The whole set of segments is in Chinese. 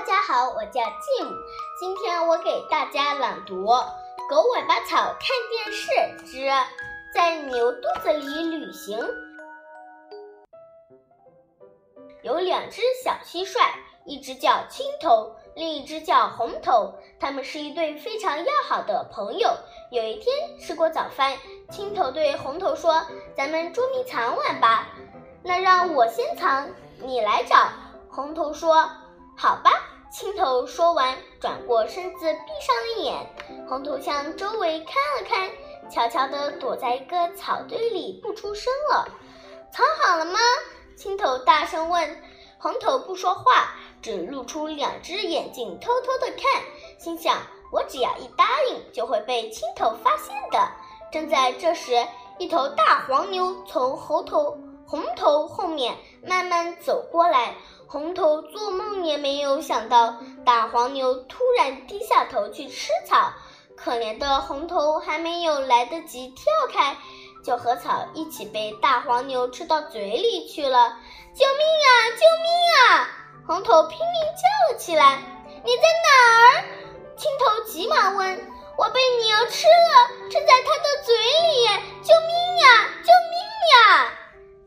大家好，我叫 Jim，今天我给大家朗读《狗尾巴草看电视之在牛肚子里旅行》。有两只小蟋蟀，一只叫青头，另一只叫红头，它们是一对非常要好的朋友。有一天吃过早饭，青头对红头说：“咱们捉迷藏玩吧。”那让我先藏，你来找。红头说：“好吧。”青头说完，转过身子，闭上了眼。红头向周围看了看，悄悄地躲在一个草堆里，不出声了。藏好了吗？青头大声问。红头不说话，只露出两只眼睛，偷偷地看，心想：我只要一答应，就会被青头发现的。正在这时，一头大黄牛从猴头。红头后面慢慢走过来，红头做梦也没有想到，大黄牛突然低下头去吃草。可怜的红头还没有来得及跳开，就和草一起被大黄牛吃到嘴里去了。救命啊！救命啊！红头拼命叫了起来。你在哪儿？青头急忙问。我被牛吃了，吃在它的嘴里。救命呀！救命呀！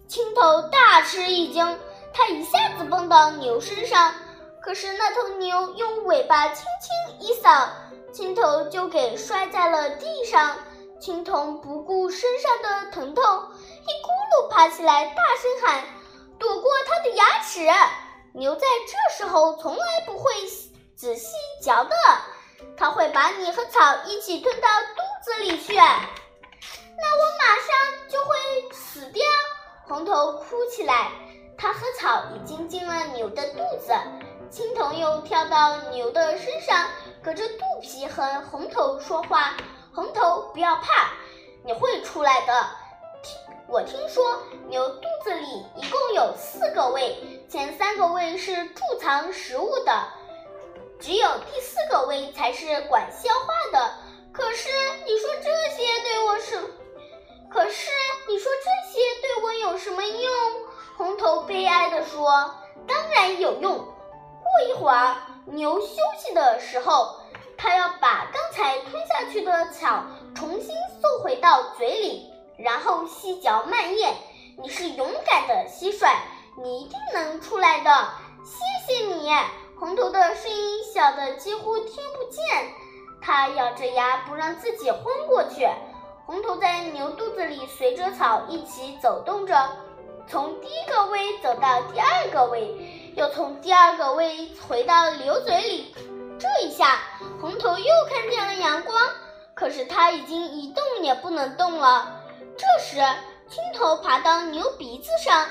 青头大吃一惊，他一下子蹦到牛身上，可是那头牛用尾巴轻轻一扫，青头就给摔在了地上。青头不顾身上的疼痛，一咕噜爬起来，大声喊：“躲过他的牙齿！”牛在这时候从来不会仔细嚼的，它会把你和草一起吞到肚子里去，那我马上就会死掉。红头哭起来，它和草已经进了牛的肚子。青头又跳到牛的身上，隔着肚皮和红头说话：“红头，不要怕，你会出来的。听，我听说牛肚子里一共有四个胃，前三个胃是贮藏食物的，只有第四个胃才是管消化的。可是你说这些对我是？可是你说这些对我？”有什么用？红头悲哀地说：“当然有用。过一会儿，牛休息的时候，它要把刚才吞下去的草重新送回到嘴里，然后细嚼慢咽。你是勇敢的蟋蟀，你一定能出来的。谢谢你。”红头的声音小的几乎听不见，它咬着牙不让自己昏过去。红头在牛肚子里随着草一起走动着，从第一个胃走到第二个胃，又从第二个胃回到牛嘴里。这一下，红头又看见了阳光，可是它已经一动也不能动了。这时，青头爬到牛鼻子上，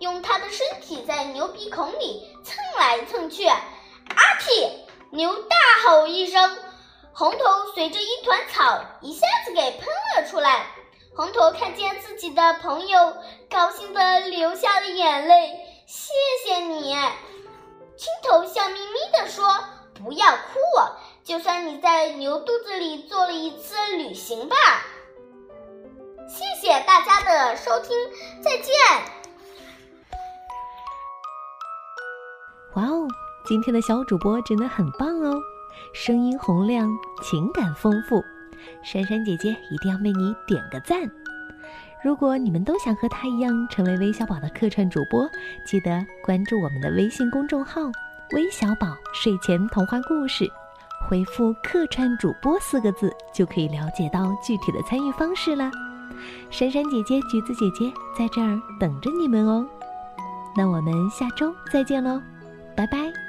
用它的身体在牛鼻孔里蹭来蹭去。阿嚏！牛大吼一声。红头随着一团草一下子给喷了出来。红头看见自己的朋友，高兴的流下了眼泪。谢谢你，青头笑眯眯的说：“不要哭，就算你在牛肚子里做了一次旅行吧。”谢谢大家的收听，再见。哇哦，今天的小主播真的很棒哦。声音洪亮，情感丰富，珊珊姐姐一定要为你点个赞。如果你们都想和她一样成为微小宝的客串主播，记得关注我们的微信公众号“微小宝睡前童话故事”，回复“客串主播”四个字，就可以了解到具体的参与方式了。珊珊姐姐、橘子姐姐在这儿等着你们哦。那我们下周再见喽，拜拜。